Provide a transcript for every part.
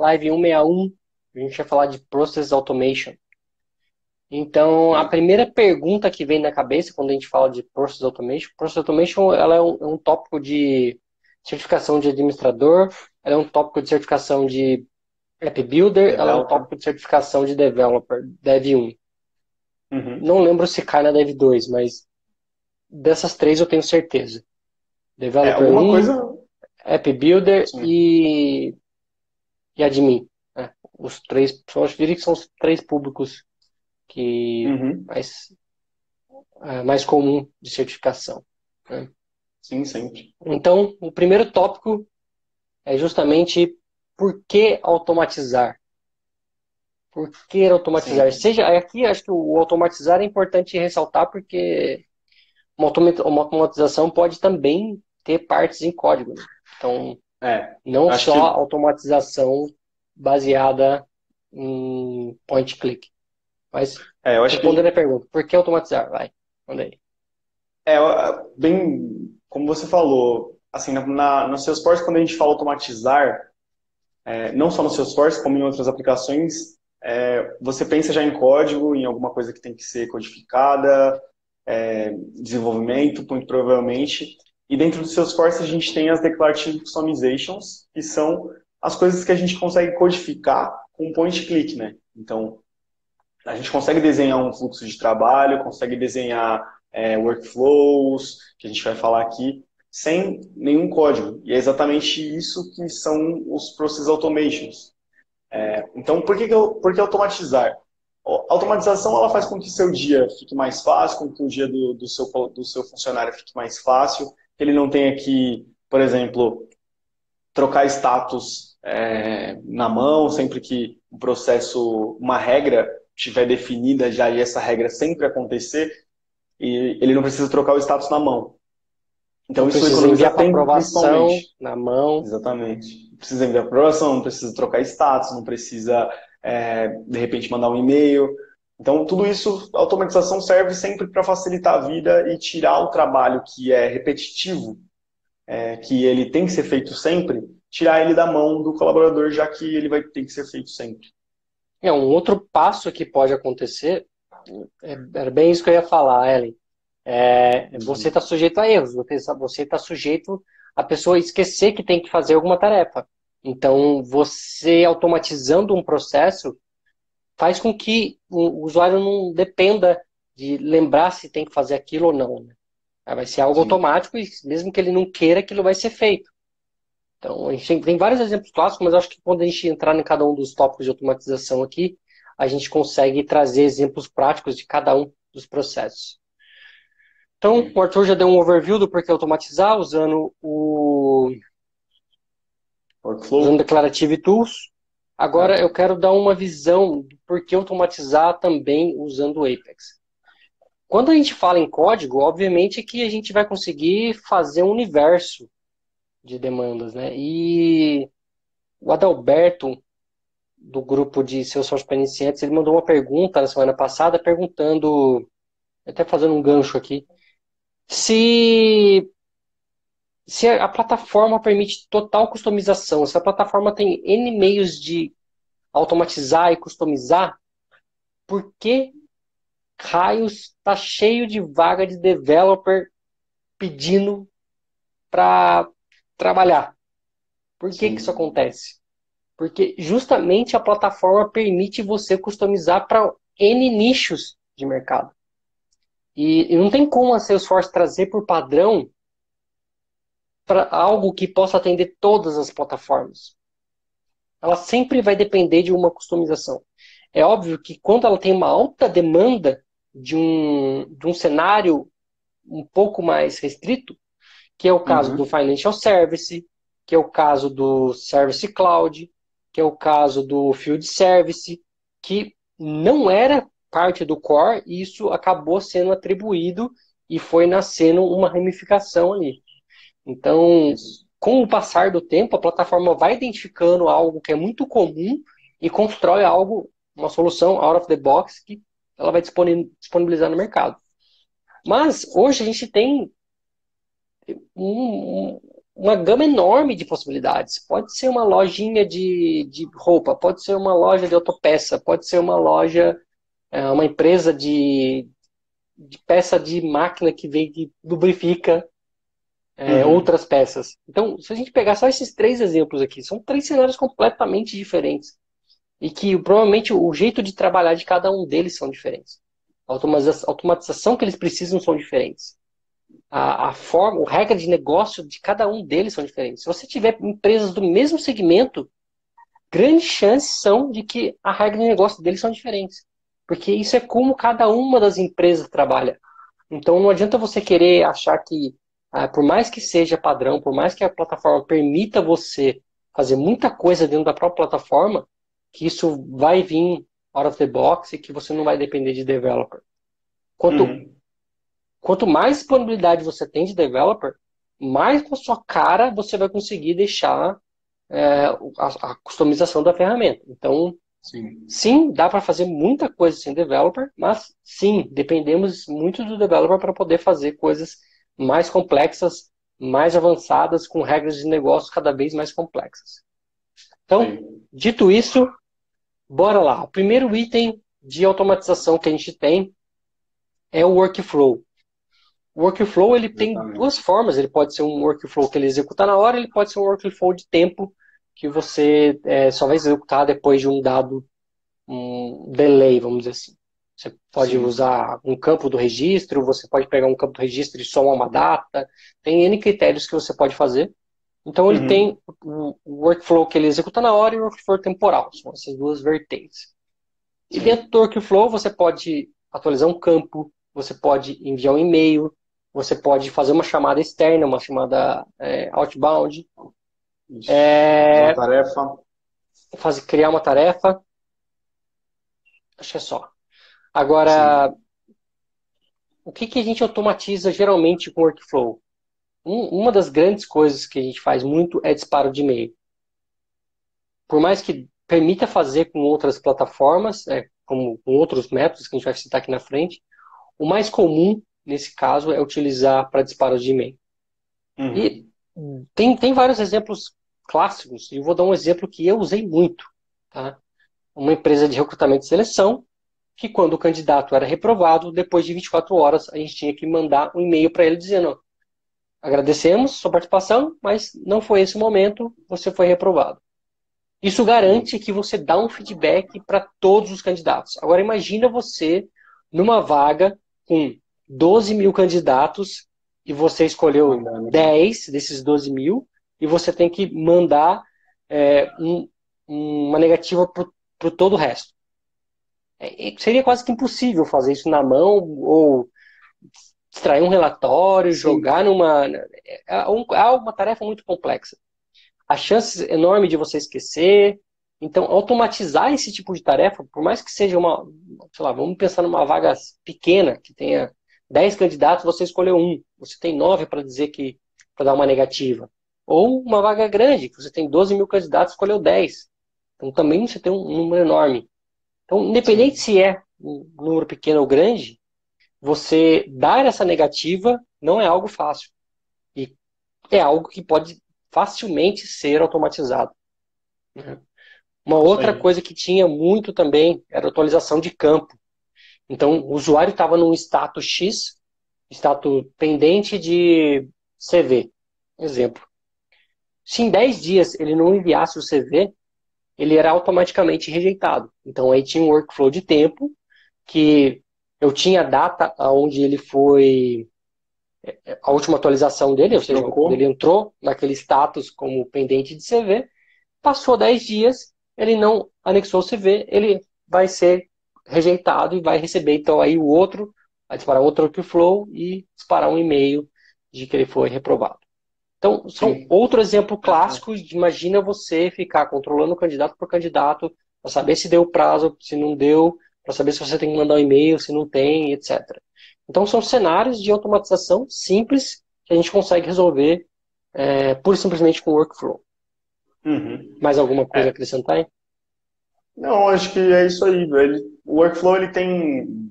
live 161, a gente vai falar de Process Automation. Então, a primeira pergunta que vem na cabeça quando a gente fala de Process Automation, Process Automation ela é um, é um tópico de certificação de administrador, ela é um tópico de certificação de App Builder, ela é um tópico de certificação de Developer, Dev 1. Uhum. Não lembro se cai na Dev 2, mas dessas três eu tenho certeza. Developer é, 1, coisa... App Builder e, e Admin. Né? Os três, eu diria que são os três públicos que uhum. mais, é, mais comum de certificação. Né? Sim, sempre. Então, o primeiro tópico é justamente por que automatizar. Por que automatizar? Sim. Seja aqui, acho que o automatizar é importante ressaltar porque uma automatização pode também ter partes em código. Né? Então, é, não só que... automatização baseada em point click. Mas é, eu acho respondendo que... a pergunta, por que automatizar? Vai, manda aí. É, bem, como você falou, assim, na, na, no Salesforce, quando a gente fala automatizar, é, não só no Salesforce, como em outras aplicações, é, você pensa já em código, em alguma coisa que tem que ser codificada, é, desenvolvimento, muito provavelmente. E dentro do Salesforce a gente tem as Declarative Customizations, que são as coisas que a gente consegue codificar com point click, né? Então, a gente consegue desenhar um fluxo de trabalho, consegue desenhar é, workflows, que a gente vai falar aqui, sem nenhum código. E é exatamente isso que são os Process Automations. É, então, por que, que, eu, por que automatizar? A automatização ela faz com que seu dia fique mais fácil, com que o dia do, do, seu, do seu funcionário fique mais fácil, ele não tenha que, por exemplo, trocar status é, na mão, sempre que o processo, uma regra estiver definida já e essa regra sempre acontecer, e ele não precisa trocar o status na mão. Então não isso enviar para aprovação na mão. Exatamente. Não precisa enviar aprovação, não precisa trocar status, não precisa é, de repente mandar um e-mail. Então tudo isso, a automatização serve sempre para facilitar a vida e tirar o trabalho que é repetitivo, é, que ele tem que ser feito sempre, tirar ele da mão do colaborador, já que ele vai ter que ser feito sempre. É um outro passo que pode acontecer. É, era bem isso que eu ia falar, Ellen é, você está sujeito a erros, você está sujeito a pessoa esquecer que tem que fazer alguma tarefa. Então, você automatizando um processo faz com que o usuário não dependa de lembrar se tem que fazer aquilo ou não. Né? Vai ser algo Sim. automático e mesmo que ele não queira, aquilo vai ser feito. Então, a gente tem, tem vários exemplos clássicos, mas acho que quando a gente entrar em cada um dos tópicos de automatização aqui, a gente consegue trazer exemplos práticos de cada um dos processos. Então, o Arthur já deu um overview do porquê automatizar usando o Workflow. usando Declarative Tools. Agora eu quero dar uma visão do porquê automatizar também usando o Apex. Quando a gente fala em código, obviamente que a gente vai conseguir fazer um universo de demandas, né? E o Adalberto, do grupo de Salesforce para iniciantes, ele mandou uma pergunta na semana passada perguntando, até fazendo um gancho aqui, se, se a plataforma permite total customização, se a plataforma tem N meios de automatizar e customizar, por que raios está cheio de vaga de developer pedindo para trabalhar? Por que, que isso acontece? Porque justamente a plataforma permite você customizar para N nichos de mercado. E, e não tem como a Salesforce trazer por padrão para algo que possa atender todas as plataformas. Ela sempre vai depender de uma customização. É óbvio que quando ela tem uma alta demanda de um, de um cenário um pouco mais restrito, que é o caso uhum. do Financial Service, que é o caso do Service Cloud, que é o caso do Field Service, que não era parte do core, e isso acabou sendo atribuído e foi nascendo uma ramificação ali. Então, com o passar do tempo, a plataforma vai identificando algo que é muito comum e constrói algo, uma solução out of the box que ela vai disponibilizar no mercado. Mas hoje a gente tem um, uma gama enorme de possibilidades. Pode ser uma lojinha de, de roupa, pode ser uma loja de autopeça, pode ser uma loja, é, uma empresa de, de peça de máquina que vem que lubrifica é, uhum. outras peças. Então, se a gente pegar só esses três exemplos aqui, são três cenários completamente diferentes. E que provavelmente o jeito de trabalhar de cada um deles são diferentes. A automatização que eles precisam são diferentes. A, a forma, a regra de negócio de cada um deles são diferentes. Se você tiver empresas do mesmo segmento, grandes chances são de que a regra de negócio deles são diferentes. Porque isso é como cada uma das empresas trabalha. Então não adianta você querer achar que ah, por mais que seja padrão, por mais que a plataforma permita você fazer muita coisa dentro da própria plataforma, que isso vai vir out of the box e que você não vai depender de developer. Quanto, uhum. quanto mais disponibilidade você tem de developer, mais com a sua cara você vai conseguir deixar é, a, a, customização da ferramenta. Então, sim, sim dá para fazer muita coisa sem developer, mas sim, dependemos muito do developer para poder fazer coisas mais complexas, mais avançadas, com regras de negócio cada vez mais complexas. Então, Sim. dito isso, bora lá. O primeiro item de automatização que a gente tem é o workflow. O workflow ele tem duas formas. Ele pode ser um workflow que ele executa na hora, ele pode ser um workflow de tempo que você é, só vai executar depois de um dado um delay, vamos dizer assim. Você pode Sim. usar um campo do registro, você pode pegar um campo do registro e somar uma data. Tem N critérios que você pode fazer. Então ele uhum. tem o workflow que ele executa na hora e o workflow temporal. São essas duas vertentes. Sim. E dentro do workflow você pode atualizar um campo, você pode enviar um e-mail, você pode fazer uma chamada externa, uma chamada é, outbound. É, uma tarefa. Fazer, criar uma tarefa. Acho que é só. Agora, Sim. o que, que a gente automatiza geralmente com workflow? Um, uma das grandes coisas que a gente faz muito é disparo de e-mail. Por mais que permita fazer com outras plataformas, é, como com outros métodos que a gente vai citar aqui na frente, o mais comum nesse caso é utilizar para disparo de e-mail. Uhum. E tem, tem vários exemplos clássicos, e eu vou dar um exemplo que eu usei muito. Tá? Uma empresa de recrutamento e seleção que quando o candidato era reprovado, depois de 24 horas, a gente tinha que mandar um e-mail para ele dizendo: agradecemos sua participação, mas não foi esse o momento, você foi reprovado. Isso garante que você dá um feedback para todos os candidatos. Agora imagina você numa vaga com 12 mil candidatos e você escolheu 10 desses 12 mil e você tem que mandar é, um, uma negativa para todo o resto. É, seria quase que impossível fazer isso na mão ou extrair um relatório, Sim. jogar numa. É, é uma tarefa muito complexa. A chance enorme de você esquecer. Então, automatizar esse tipo de tarefa, por mais que seja uma. Sei lá, vamos pensar numa vaga pequena, que tenha 10 candidatos, você escolheu um. Você tem 9 para dizer que. para dar uma negativa. Ou uma vaga grande, que você tem 12 mil candidatos, escolheu 10. Então, também você tem um número enorme. Então, independente Sim. se é um número pequeno ou grande, você dar essa negativa não é algo fácil. E é algo que pode facilmente ser automatizado. Né? Uma outra coisa que tinha muito também era atualização de campo. Então, o usuário estava num status X, status pendente de CV, exemplo. Se em 10 dias ele não enviasse o CV, ele era automaticamente rejeitado. Então aí tinha um workflow de tempo que eu tinha a data onde ele foi é, a última atualização dele, ou seja, quando ele entrou naquele status como pendente de CV, passou 10 dias, ele não anexou o CV, ele vai ser rejeitado e vai receber então aí o outro, vai disparar outro workflow e disparar um e-mail de que ele foi reprovado. Então, são Sim. outro exemplo clássico. Imagina você ficar controlando candidato por candidato para saber se deu prazo, se não deu, para saber se você tem que mandar um e-mail, se não tem, etc. Então, são cenários de automatização simples que a gente consegue resolver é, pura e simplesmente com workflow. Uhum. Mais alguma coisa é. a acrescentar? Hein? Não, acho que é isso aí. Ele, o workflow ele tem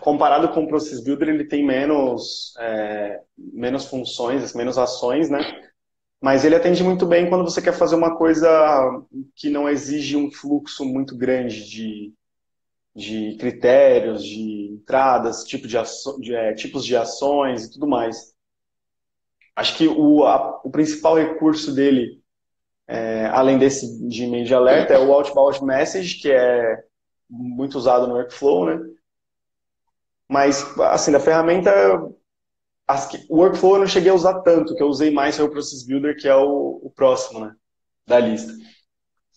comparado com o Process Builder, ele tem menos, é, menos funções, menos ações, né? Mas ele atende muito bem quando você quer fazer uma coisa que não exige um fluxo muito grande de, de critérios, de entradas, tipo de, de é, tipos de ações e tudo mais. Acho que o, a, o principal recurso dele, é, além desse de e-mail de alerta, é o outbound message, que é muito usado no workflow, né? Mas, assim, da ferramenta, que, o workflow eu não cheguei a usar tanto, que eu usei mais foi o Process Builder, que é o, o próximo, né? Da lista.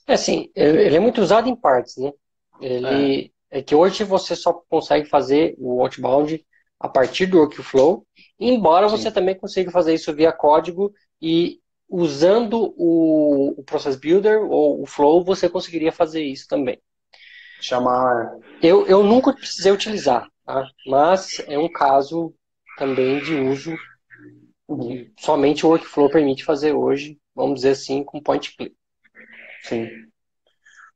É assim, ele é muito usado em partes, né? Ele, é. É que hoje você só consegue fazer o outbound a partir do workflow, embora Sim. você também consiga fazer isso via código e usando o, o Process Builder ou o Flow, você conseguiria fazer isso também. Chamar. Eu, eu nunca precisei utilizar, tá? mas é um caso também de uso que somente o workflow permite fazer hoje, vamos dizer assim, com point click. Sim.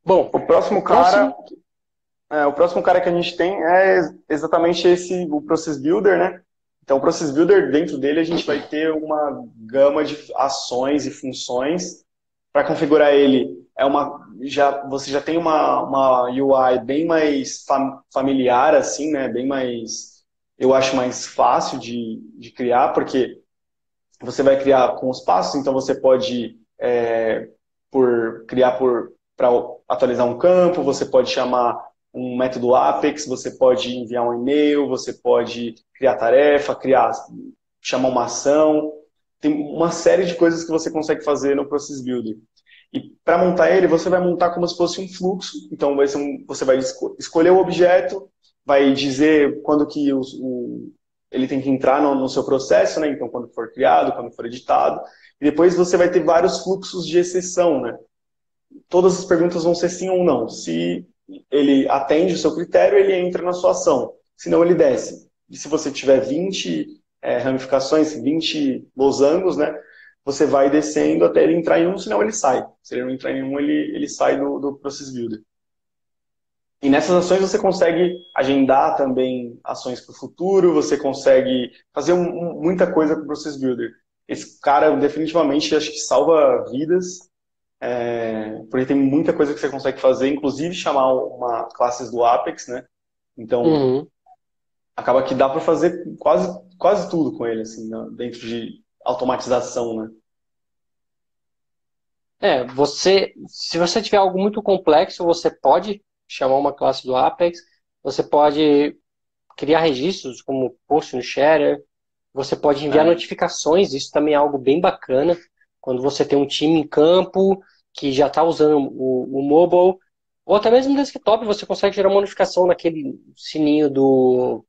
Bom, o próximo cara. Próximo... É, o próximo cara que a gente tem é exatamente esse, o Process Builder, né? Então, o Process Builder, dentro dele, a gente vai ter uma gama de ações e funções. Para configurar ele, é uma, já, você já tem uma, uma UI bem mais fam, familiar, assim, né? Bem mais, eu acho mais fácil de, de criar, porque você vai criar com os passos, então você pode é, por criar por para atualizar um campo, você pode chamar um método Apex, você pode enviar um e-mail, você pode criar tarefa, criar, chamar uma ação. Tem uma série de coisas que você consegue fazer no Process Builder. E para montar ele, você vai montar como se fosse um fluxo. Então você vai esco escolher o objeto, vai dizer quando que o, o, ele tem que entrar no, no, seu processo, né? Então quando for criado, quando for editado. E depois você vai ter vários fluxos de exceção, né? Todas as perguntas vão ser sim ou não. Se ele atende o seu critério, ele entra na sua ação. Senão ele desce. E se você tiver 20 é, ramificações, 20 losangos, né, você vai descendo até ele entrar em um, senão ele sai. Se ele não entrar em um, ele, ele sai do, do Process Builder. E nessas ações você consegue agendar também ações para o futuro, você consegue fazer um, muita coisa com o Process Builder. Esse cara definitivamente acho que salva vidas é, porque tem muita coisa que você consegue fazer, inclusive chamar uma classes do Apex, né? Então, uhum. acaba que dá para fazer quase, quase tudo com ele, assim, né? dentro de automatização, né? É, você, se você tiver algo muito complexo, você pode chamar uma classe do Apex, você pode criar registros como post no Sharer, você pode enviar é. notificações, isso também é algo bem bacana. Quando você tem um time em campo que já está usando o, o mobile, ou até mesmo no desktop, você consegue gerar uma notificação naquele sininho do,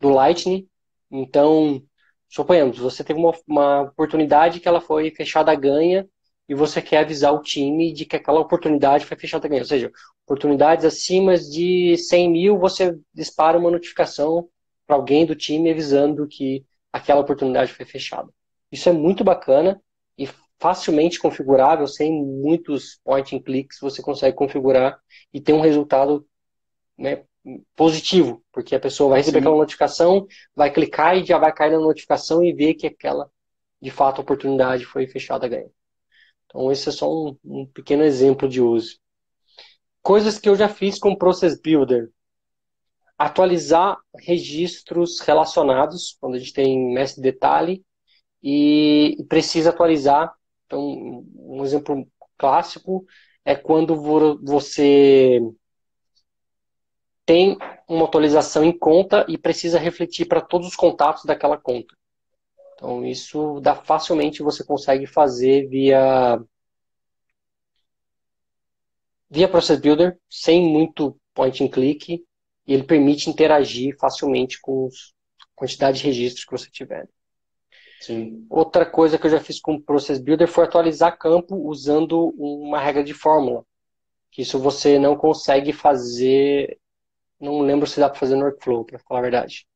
do Lightning. Então, suponhamos, você teve uma, uma oportunidade que ela foi fechada ganha e você quer avisar o time de que aquela oportunidade foi fechada ganha. Ou seja, oportunidades acima de 100 mil, você dispara uma notificação para alguém do time avisando que aquela oportunidade foi fechada. Isso é muito bacana e facilmente configurável, sem muitos point and clicks, você consegue configurar e ter um resultado né, positivo, porque a pessoa vai receber Sim. aquela notificação, vai clicar e já vai cair na notificação e ver que aquela, de fato, oportunidade foi fechada ganha. Então, esse é só um, um pequeno exemplo de uso. Coisas que eu já fiz com o Process Builder. Atualizar registros relacionados, quando a gente tem mestre detalhe, e precisa atualizar então, um exemplo clássico é quando você tem uma atualização em conta e precisa refletir para todos os contatos daquela conta. Então, isso dá facilmente você consegue fazer via via Process Builder, sem muito point and click, e ele permite interagir facilmente com a quantidade de registros que você tiver. Sim. Outra coisa que eu já fiz com o Process Builder foi atualizar campo usando uma regra de fórmula. Que isso você não consegue fazer. Não lembro se dá para fazer no workflow, para falar a verdade.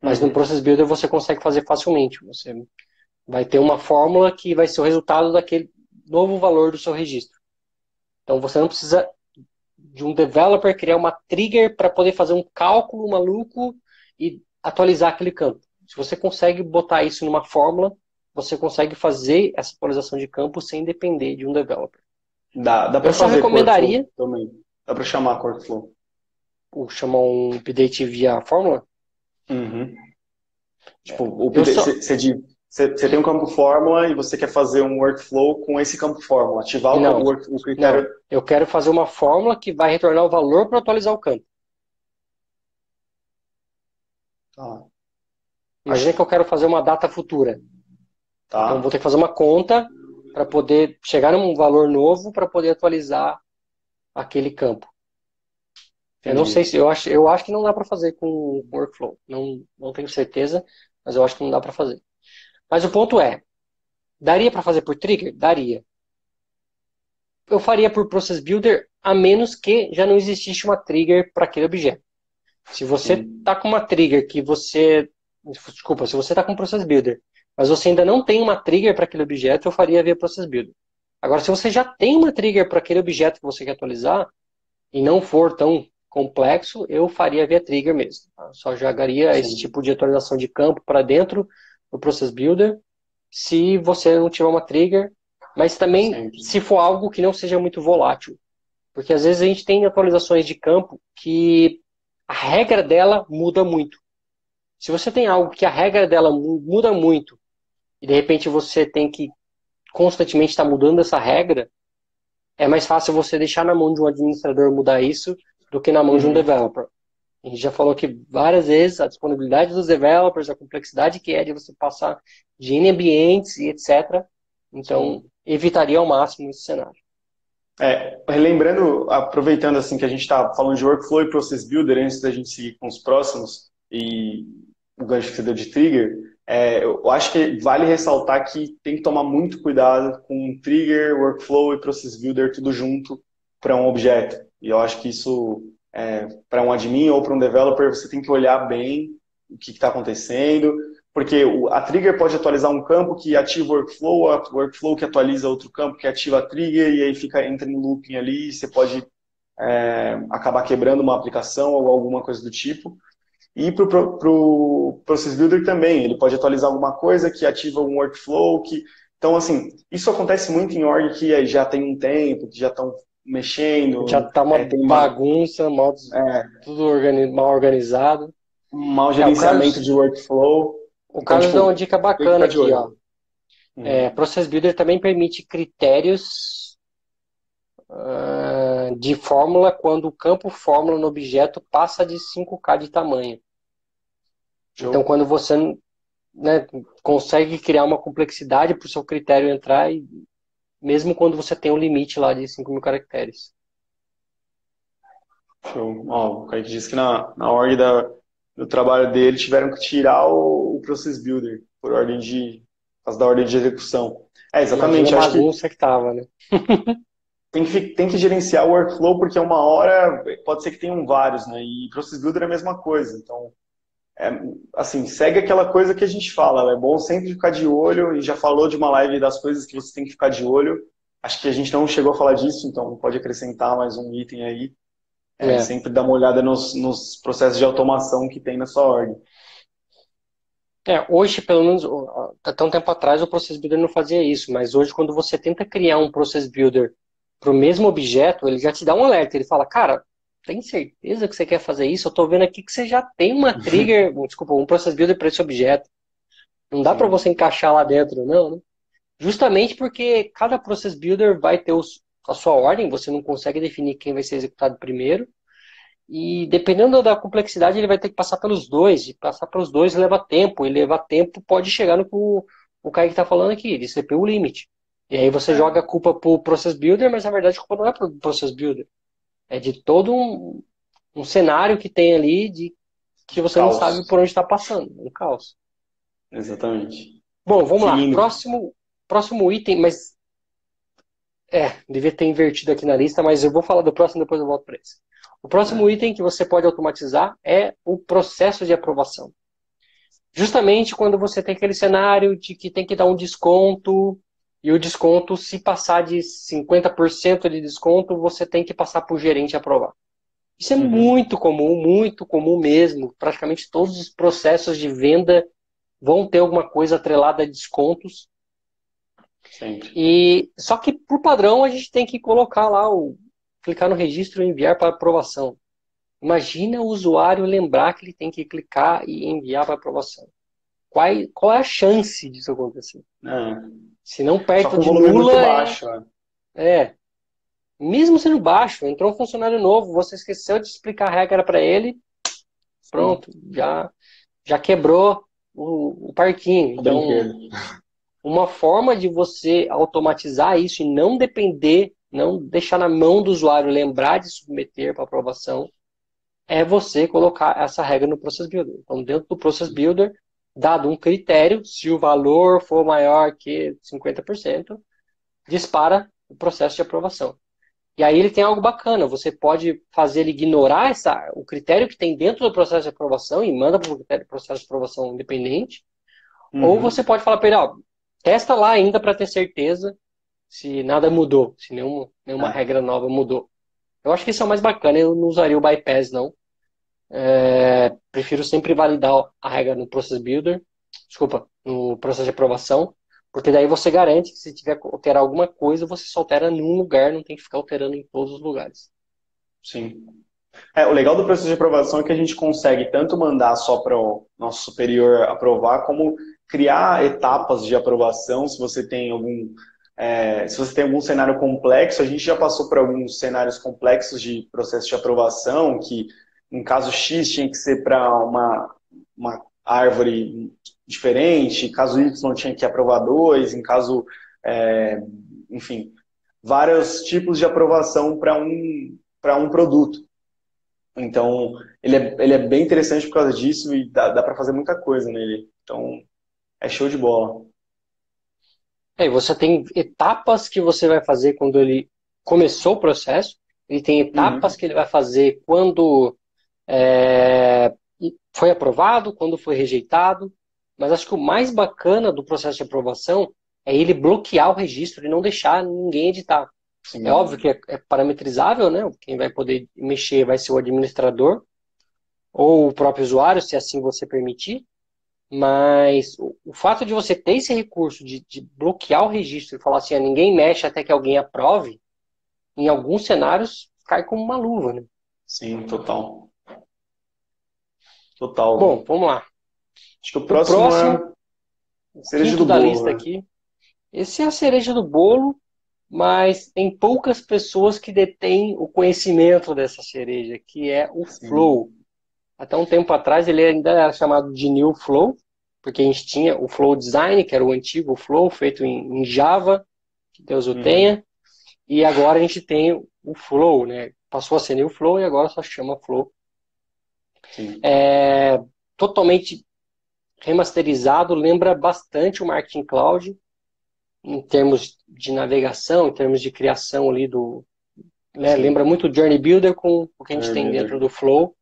Mas uhum. no Process Builder você consegue fazer facilmente. Você vai ter uma fórmula que vai ser o resultado daquele novo valor do seu registro. Então você não precisa de um developer criar uma trigger para poder fazer um cálculo maluco e atualizar aquele campo. Se você consegue botar isso numa fórmula, você consegue fazer essa atualização de campo sem depender de um developer. Dá, dá para Eu só fazer recomendaria também. Dá para chamar workflow. O chamar um update via fórmula. Uhum. Tipo, o Eu só- você você tem um campo fórmula e você quer fazer um workflow com esse campo fórmula, ativar o, Não. campo work- o critério. Eu quero fazer uma fórmula que vai retornar o valor para atualizar o campo. Tá, Imagina que eu quero fazer uma data futura. tá. Então, vou ter que fazer uma conta para poder chegar num valor novo para poder atualizar aquele campo. Eu não sei se eu acho, eu acho que não dá para fazer com workflow. Não, não tenho certeza, mas eu acho que não dá para fazer. Mas o ponto é, daria para fazer por trigger? Daria. Eu faria por process builder a menos que já não existisse uma trigger para aquele objeto. Se você está com uma trigger que você, desculpa, se você está com um process builder, mas você ainda não tem uma trigger para aquele objeto, eu faria via process builder. Agora, se você já tem uma trigger para aquele objeto que você quer atualizar e não for tão complexo, eu faria via trigger mesmo. tá? Só jogaria Sim. esse tipo de atualização de campo para dentro do process builder, se você não tiver uma trigger, mas também se for algo que não seja muito volátil. Porque às vezes a gente tem atualizações de campo que a regra dela muda muito. Se você tem algo que a regra dela mu- muda muito e de repente você tem que constantemente estar mudando essa regra, é mais fácil você deixar na mão de um administrador mudar isso do que na mão de um Uhum. developer. A gente já falou que várias vezes a disponibilidade dos developers, a complexidade que é de você passar de N ambientes e etc. Então, evitaria ao máximo esse cenário. É, lembrando, aproveitando assim que a gente está falando de workflow e process builder, antes da gente seguir com os próximos e o gancho que você deu de trigger, é, eu acho que vale ressaltar que tem que tomar muito cuidado com trigger, workflow e process builder tudo junto para um objeto. E eu acho que isso, é, para um admin ou para um developer, você tem que olhar bem o que está acontecendo, porque a trigger pode atualizar um campo que ativa o workflow, a workflow que atualiza outro campo que ativa a trigger, e aí fica, entra em looping ali, e você pode é, acabar quebrando uma aplicação ou alguma coisa do tipo. E para o Process Builder também, ele pode atualizar alguma coisa que ativa um workflow. Que... Então, assim, isso acontece muito em org que já tem um tempo, que já estão mexendo. Já tá uma é, bagunça, mal, é, tudo organi- mal organizado. um mau gerenciamento Carlos- de workflow. O Carlos tipo, deu uma dica bacana aqui, ó. Hum. É, Process Builder também permite critérios ah, de fórmula quando o campo fórmula no objeto passa de 5K de tamanho. Show. Então, quando você né, consegue criar uma complexidade para o seu critério entrar, e, mesmo quando você tem um limite lá de 5 mil caracteres. Show. Ó, o Kaique disse que na, na ordem da, do trabalho dele tiveram que tirar o, o Process Builder por ordem de, por causa da ordem de execução. É, exatamente. Acho que bagunça que tava, né? tem que, tem que gerenciar o workflow, porque uma hora pode ser que tenham vários, né? E Process Builder é a mesma coisa. Então, é, assim, segue aquela coisa que a gente fala. É bom sempre ficar de olho, e já falou de uma live das coisas que você tem que ficar de olho. Acho que a gente não chegou a falar disso, então pode acrescentar mais um item aí. É, É. Sempre dar uma olhada nos, nos processos de automação que tem na sua ordem. É, hoje, pelo menos, até um tempo atrás, o Process Builder não fazia isso, mas hoje, quando você tenta criar um Process Builder para o mesmo objeto, ele já te dá um alerta. Ele fala, cara, tem certeza que você quer fazer isso? Eu tô vendo aqui que você já tem uma trigger, desculpa, um Process Builder para esse objeto. Não dá para você encaixar lá dentro, não, né? Justamente porque cada Process Builder vai ter os- a sua ordem, você não consegue definir quem vai ser executado primeiro. E dependendo da complexidade, ele vai ter que passar pelos dois. E passar pelos dois leva tempo. E levar tempo pode chegar no que o, o Kaique está falando aqui, de CPU limit. E aí você joga a culpa pro Process Builder, mas na verdade a culpa não é pro Process Builder. É de todo um, um cenário que tem ali de que você não Caos. sabe por onde está passando. Um caos. Exatamente. Bom, vamos lá. Próximo, próximo item, mas. É, devia ter invertido aqui na lista, mas eu vou falar do próximo depois eu volto para esse. O próximo item que você pode automatizar é o processo de aprovação. Justamente quando você tem aquele cenário de que tem que dar um desconto, e o desconto, se passar de 50% de desconto, você tem que passar para o gerente aprovar. Isso é Uhum. muito comum, muito comum mesmo. Praticamente todos os processos de venda vão ter alguma coisa atrelada a descontos. Sempre. E só que por padrão a gente tem que colocar lá o clicar no registro e enviar para aprovação. Imagina o usuário lembrar que ele tem que clicar e enviar para aprovação. Qual, qual é a chance disso acontecer? É. Se não perto de nula, é- baixo, né? é. Mesmo sendo baixo, entrou um funcionário novo, você esqueceu de explicar a regra para ele, pronto, já, já quebrou o, o parquinho. Então, uma forma de você automatizar isso e não depender, não deixar na mão do usuário lembrar de submeter para aprovação, é você colocar essa regra no Process Builder. Então, dentro do Process Builder, dado um critério, se o valor for maior que 50%, dispara o processo de aprovação. E aí ele tem algo bacana, você pode fazer ele ignorar essa, o critério que tem dentro do processo de aprovação e manda para o critério- processo de aprovação independente, ou Uhum. você pode falar para ele, ó, testa lá ainda para ter certeza se nada mudou, se nenhuma, nenhuma É. regra nova mudou. Eu acho que isso é o mais bacana, eu não usaria o bypass, não. É, prefiro sempre validar a regra no Process Builder, desculpa, no processo de aprovação, porque daí você garante que se tiver que alterar alguma coisa, você só altera num lugar, não tem que ficar alterando em todos os lugares. Sim. É, o legal do processo de aprovação é que a gente consegue tanto mandar só para o nosso superior aprovar, como criar etapas de aprovação, se você tem algum, é, se você tem algum cenário complexo, a gente já passou por alguns cenários complexos de processo de aprovação, que em caso X tinha que ser para uma, uma árvore diferente, caso Y tinha que aprovar dois, em caso, é, enfim, vários tipos de aprovação para um, um produto. Então, ele é, ele é bem interessante por causa disso e dá, dá para fazer muita coisa nele. Então, é show de bola. É, você tem etapas que você vai fazer quando ele começou o processo, ele tem etapas que ele vai fazer quando é, foi aprovado, quando foi rejeitado, mas acho que o mais bacana do processo de aprovação é ele bloquear o registro e não deixar ninguém editar. Sim. É óbvio que é, é parametrizável, né? Quem vai poder mexer vai ser o administrador ou o próprio usuário, se assim você permitir. Mas o, o fato de você ter esse recurso de, de bloquear o registro e falar assim, ah, ninguém mexe até que alguém aprove, em alguns cenários cai como uma luva, né? Sim, total. Total. Bom, vamos lá. acho que o próximo, próximo, é cereja do da bolo, lista né? aqui. Esse é a cereja do bolo, mas tem poucas pessoas que detêm o conhecimento dessa cereja, que é o Sim. Flow. Até um tempo atrás ele ainda era chamado de New Flow, porque a gente tinha o Flow Design, que era o antigo Flow, feito em, em Java, que Deus o Uhum. tenha, e agora a gente tem o Flow, né? Passou a ser New Flow e agora só chama Flow. É totalmente remasterizado, lembra bastante o Marketing Cloud, em termos de navegação, em termos de criação ali do. né, lembra muito o Journey Builder com o que a gente Journey tem Builder. dentro do Flow.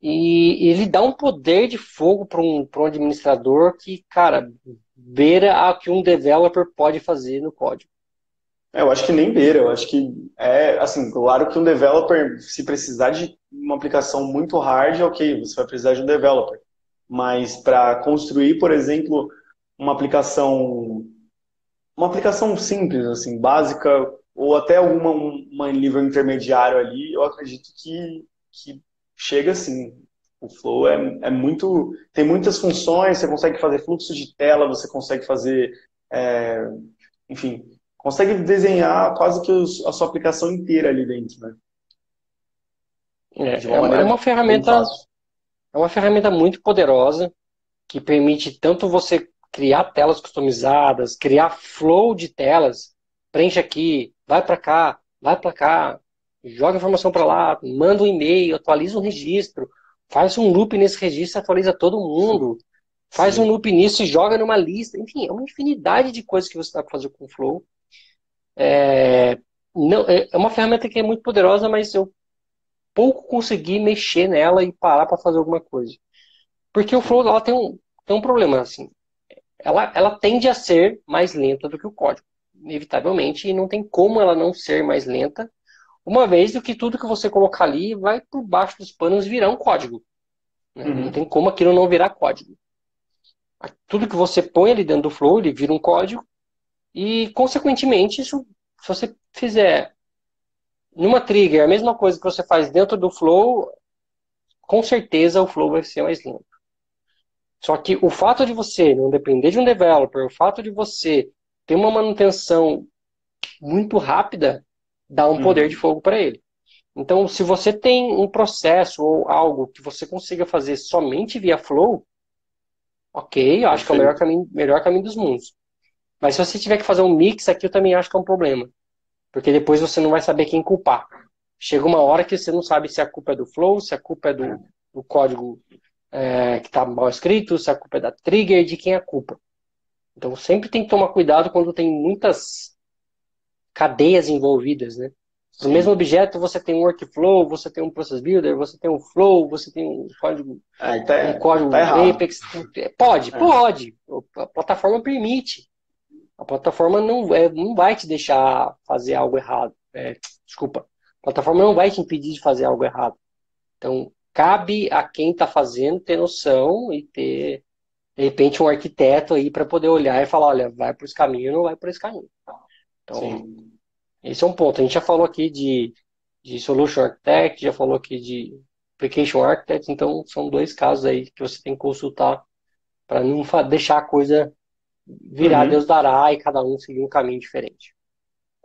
E ele dá um poder de fogo para um, um administrador que, cara, beira a que um developer pode fazer no código. É, eu acho que nem beira, eu acho que é, assim, claro que um developer, se precisar de uma aplicação muito hard, ok, você vai precisar de um developer. Mas para construir, por exemplo, uma aplicação, uma aplicação simples, assim, básica, ou até alguma um, nível intermediário ali, eu acredito que, que chega assim. O Flow é, é muito, tem muitas funções, você consegue fazer fluxo de tela, você consegue fazer, é, enfim, consegue desenhar quase que os- a sua aplicação inteira ali dentro, né? É, De uma é uma- é ferramenta. É uma ferramenta muito poderosa que permite tanto você criar telas customizadas, criar flow de telas, preenche aqui, vai para cá, vai para cá, joga informação para lá, manda um e-mail, atualiza um registro, faz um loop nesse registro, atualiza todo mundo, faz Sim. um loop nisso e joga numa lista. Enfim, é uma infinidade de coisas que você dá para fazer com o Flow. É, não, é é uma ferramenta que é muito poderosa, mas eu pouco consegui mexer nela e parar para fazer alguma coisa. Porque o Flow ela tem um, tem um problema, assim. Ela, ela tende a ser mais lenta do que o código, inevitavelmente, e não tem como ela não ser mais lenta, uma vez do que tudo que você colocar ali vai por baixo dos panos virar um código. né? Uhum. Não tem como aquilo não virar código. Tudo que você põe ali dentro do Flow, ele vira um código, E, consequentemente, isso, se você fizer numa trigger a mesma coisa que você faz dentro do flow, com certeza o flow vai ser mais limpo. Só que o fato de você não depender de um developer, o fato de você ter uma manutenção muito rápida, dá um poder uhum. de fogo para ele. Então, se você tem um processo ou algo que você consiga fazer somente via Flow, ok, eu acho que é o melhor caminho, melhor caminho dos mundos. Mas se você tiver que fazer um mix aqui, eu também acho que é um problema. Porque depois você não vai saber quem culpar. Chega uma hora que você não sabe se a culpa é do Flow, se a culpa é do, do código é, que está mal escrito, se a culpa é da trigger, de quem é a culpa. Então sempre tem que tomar cuidado quando tem muitas cadeias envolvidas, né? No mesmo objeto você tem um workflow, você tem um process builder, você tem um flow, você tem um código, ah, tá, um código tá Apex. Pode, é. pode. A plataforma permite. A plataforma não, é, não vai te deixar fazer algo errado. É, desculpa. A plataforma não vai te impedir de fazer algo errado. Então, cabe a quem está fazendo ter noção e ter, de repente, um arquiteto aí para poder olhar e falar, olha, vai por esse caminho ou não vai por esse caminho. Então, Sim. Esse é um ponto. A gente já falou aqui de, de Solution Architect, já falou aqui de Application Architect, então são dois casos aí que você tem que consultar para não deixar a coisa virar uhum. Deus dará e cada um seguir um caminho diferente.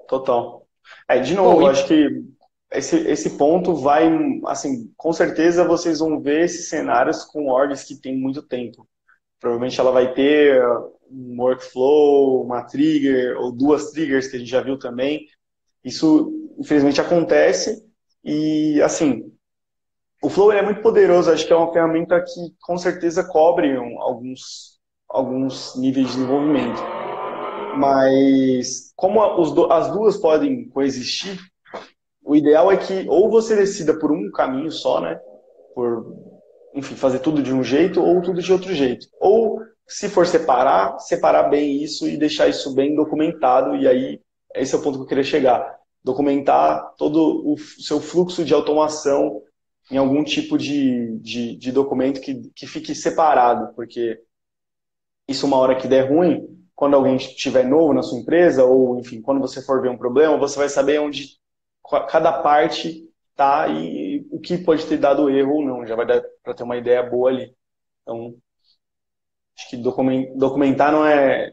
Total. É, de novo, Bom, acho que esse, esse ponto vai, assim, com certeza vocês vão ver esses cenários com orgs que tem muito tempo. Provavelmente ela vai ter um workflow, uma trigger, ou duas triggers que a gente já viu também, isso, infelizmente, acontece e, assim, o Flow é muito poderoso, acho que é uma ferramenta que, com certeza, cobre um, alguns, alguns níveis de desenvolvimento. Mas, como as duas podem coexistir, o ideal é que ou você decida por um caminho só, né? Por, enfim, fazer tudo de um jeito ou tudo de outro jeito. Ou, se for separar, separar bem isso e deixar isso bem documentado e aí esse é o ponto que eu queria chegar. Documentar todo o seu fluxo de automação em algum tipo de, de, de documento que, que fique separado, porque isso uma hora que der ruim, quando alguém estiver novo na sua empresa, ou enfim, quando você for ver um problema, você vai saber onde cada parte tá e o que pode ter dado erro ou não. Já vai dar para ter uma ideia boa ali. Então, acho que documentar não é.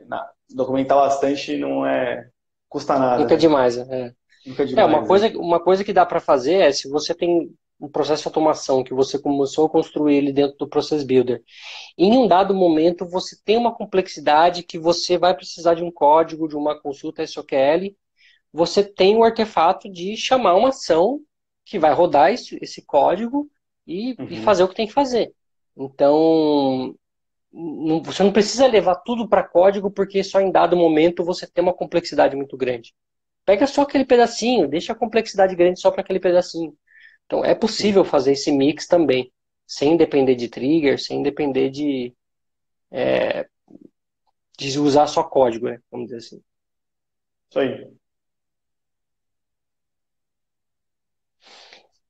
Documentar bastante não é custa nada. Nunca é demais, é. Nunca é demais. É, uma, coisa, uma coisa que dá para fazer é, se você tem um processo de automação que você começou a construir ele dentro do Process Builder, em um dado momento você tem uma complexidade que você vai precisar de um código, de uma consulta SOQL, você tem o artefato de chamar uma ação que vai rodar esse, esse código e, uhum. e fazer o que tem que fazer. Então, não, você não precisa levar tudo para código porque só em dado momento você tem uma complexidade muito grande. Pega só aquele pedacinho, deixa a complexidade grande só para aquele pedacinho. Então é possível fazer esse mix também, sem depender de trigger, sem depender de, é, de usar só código, né? vamos dizer assim. Isso aí.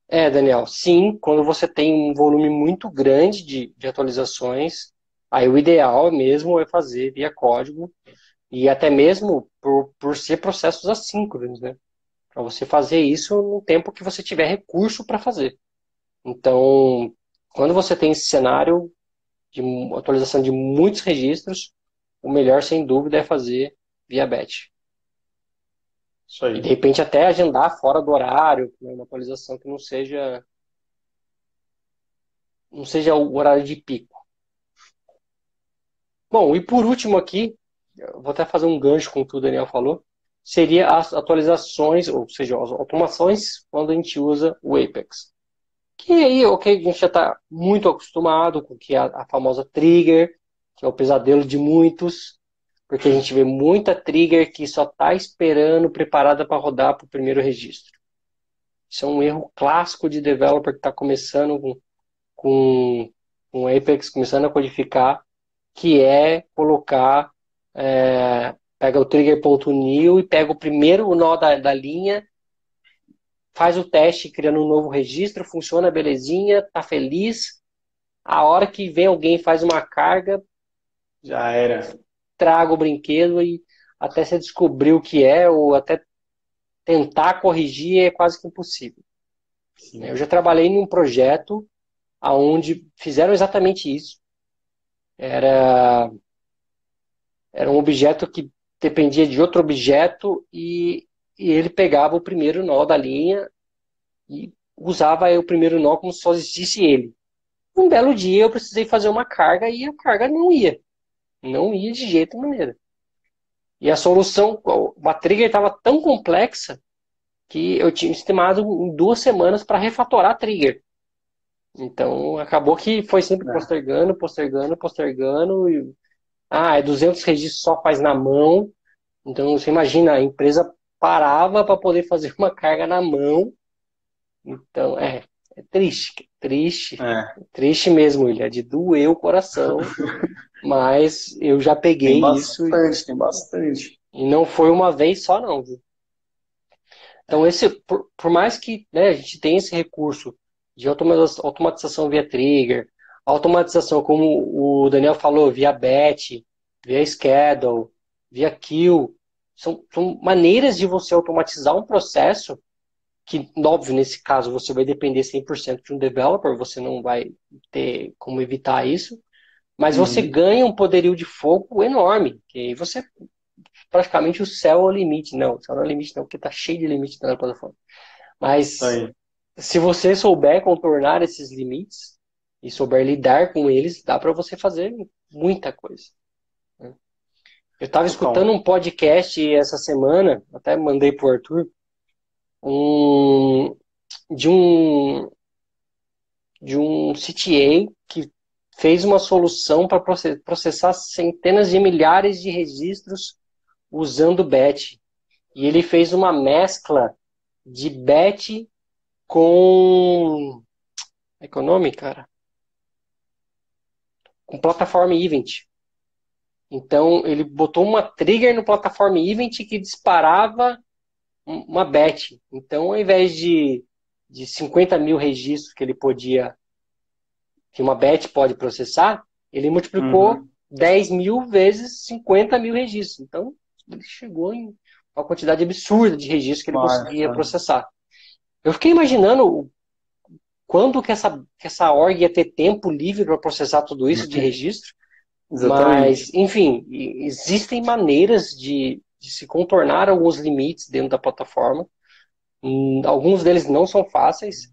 É, Daniel, sim, quando você tem um volume muito grande de, de atualizações, Aí o ideal mesmo é fazer via código e até mesmo por, por ser processos assíncronos, né? Para você fazer isso no tempo que você tiver recurso para fazer. Então, quando você tem esse cenário de atualização de muitos registros, o melhor, sem dúvida, é fazer via batch. Isso aí. E de repente até agendar fora do horário, né? uma atualização que não seja não seja o horário de pico. Bom, e por último aqui, vou até fazer um gancho com o que o Daniel falou, seria as atualizações, ou seja, as automações quando a gente usa o Apex. Que aí, ok, a gente já está muito acostumado com que a, a famosa trigger, que é o pesadelo de muitos, porque a gente vê muita trigger que só está esperando, preparada para rodar para o primeiro registro. Isso é um erro clássico de developer que está começando com, com, com Apex, começando a codificar que é colocar, é, pega o trigger.new e pega o primeiro nó da, da linha, faz o teste criando um novo registro, funciona belezinha, tá feliz. A hora que vem alguém faz uma carga, já era. Traga o brinquedo e até você descobrir o que é, ou até tentar corrigir, é quase que impossível. Sim. Eu já trabalhei num projeto onde fizeram exatamente isso. Era, era um objeto que dependia de outro objeto e, e ele pegava o primeiro nó da linha e usava o primeiro nó como se só existisse ele. Um belo dia eu precisei fazer uma carga e a carga não ia. Não ia de jeito maneira. E a solução, a trigger estava tão complexa que eu tinha estimado em duas semanas para refatorar a trigger. Então acabou que foi sempre é. postergando, postergando, postergando. E, ah, é 200 registros só faz na mão. Então você imagina, a empresa parava para poder fazer uma carga na mão. Então é, é triste, triste, é. triste mesmo, William, é de doer o coração. mas eu já peguei tem isso. Bastante, tem bastante. E não foi uma vez só, não. Viu? Então, esse, por, por mais que né, a gente tenha esse recurso de automatização via trigger, automatização, como o Daniel falou, via batch, via schedule, via kill, são, são maneiras de você automatizar um processo que, óbvio, nesse caso você vai depender 100% de um developer, você não vai ter como evitar isso, mas uhum. você ganha um poderio de fogo enorme, que aí você praticamente o céu é o limite. Não, o céu não é o limite não, porque tá cheio de limite na plataforma. Mas aí. se você souber contornar esses limites e souber lidar com eles, dá para você fazer muita coisa. Né? Eu estava escutando um podcast essa semana, até mandei pro Arthur, um, de um de um CTA que fez uma solução para processar centenas de milhares de registros usando batch. E ele fez uma mescla de batch com. É que é o nome, cara? Com plataforma event. Então, ele botou uma trigger no plataforma event que disparava uma batch. Então, ao invés de, de 50 mil registros que ele podia que uma BET pode processar, ele multiplicou uhum. 10 mil vezes 50 mil registros. Então, ele chegou em uma quantidade absurda de registros que ele conseguia processar. Eu fiquei imaginando quando que essa, que essa org ia ter tempo livre para processar tudo isso de uhum. registro. Exatamente. Mas, enfim, existem maneiras de, de se contornar alguns limites dentro da plataforma. Hum, alguns deles não são fáceis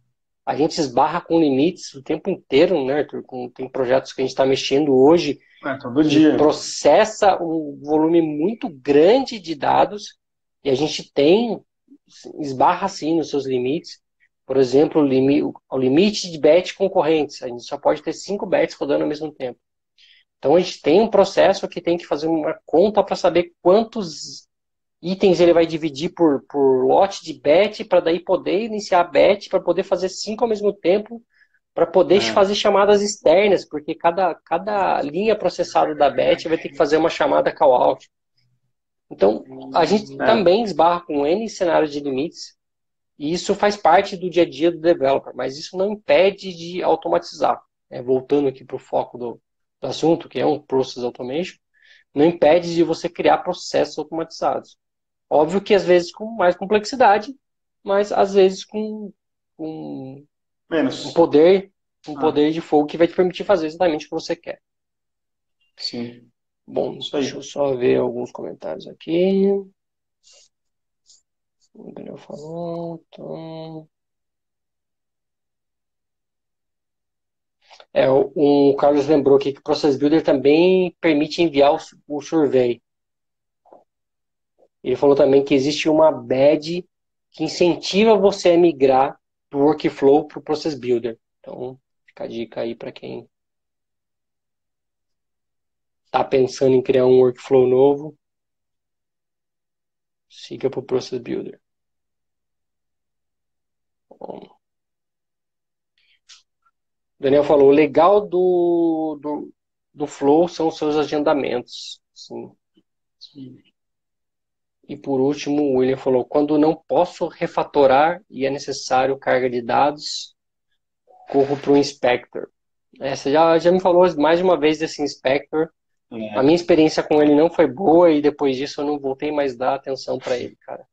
a gente esbarra com limites o tempo inteiro, né, Arthur? Tem projetos que a gente está mexendo hoje. É, todo dia. Processa um volume muito grande de dados e a gente tem, esbarra sim nos seus limites. Por exemplo, o, limi, o limite de batch concorrentes. A gente só pode ter cinco batches rodando ao mesmo tempo. Então a gente tem um processo que tem que fazer uma conta para saber quantos itens ele vai dividir por, por lote de bet para daí poder iniciar a bet, para poder fazer cinco ao mesmo tempo, para poder é. fazer chamadas externas, porque cada, cada linha processada da bet vai ter que fazer uma chamada call out. Então, a gente é. também esbarra com N cenários de limites, e isso faz parte do dia a dia do developer, mas isso não impede de automatizar. Né? Voltando aqui para o foco do, do assunto, que é um Process Automation, não impede de você criar processos automatizados. Óbvio que às vezes com mais complexidade, mas às vezes com, com menos um poder, um ah. poder de fogo que vai te permitir fazer exatamente o que você quer. Sim. Bom, deixa eu só ver alguns comentários aqui. O Daniel falou. Então... É, o, o Carlos lembrou aqui que o Process Builder também permite enviar o, o survey. Ele falou também que existe uma badge que incentiva você a migrar do workflow para o Process Builder. Então, fica a dica aí para quem está pensando em criar um workflow novo. Siga para o Process Builder. Daniel falou, o legal do, do, do Flow são os seus agendamentos. Sim. E por último, o William falou: quando não posso refatorar e é necessário carga de dados, corro para o inspector. Essa já, já me falou mais de uma vez desse inspector. É. A minha experiência com ele não foi boa e depois disso eu não voltei mais dar atenção para ele, cara.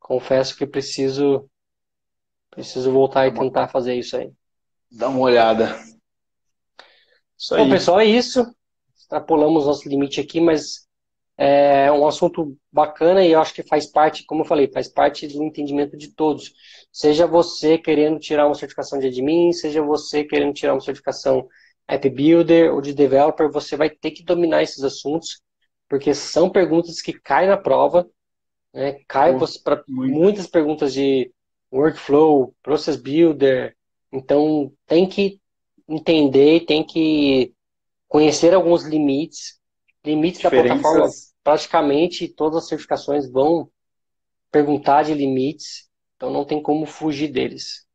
Confesso que preciso preciso voltar e tentar fazer isso aí. Dá uma olhada. Isso Bom, pessoal, é isso. Extrapolamos nosso limite aqui, mas é um assunto bacana e eu acho que faz parte, como eu falei, faz parte do entendimento de todos. Seja você querendo tirar uma certificação de admin, seja você querendo tirar uma certificação app builder ou de developer, você vai ter que dominar esses assuntos, porque são perguntas que caem na prova, né? Cai para muitas perguntas de workflow, process builder, então tem que entender, tem que conhecer alguns limites, limites da plataforma praticamente todas as certificações vão perguntar de limites, então não tem como fugir deles.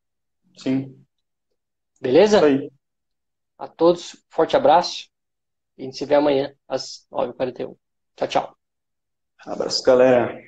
Sim. Beleza? A todos, forte abraço. E a gente se vê amanhã às 9h41. Tchau, tchau. Abraço, galera.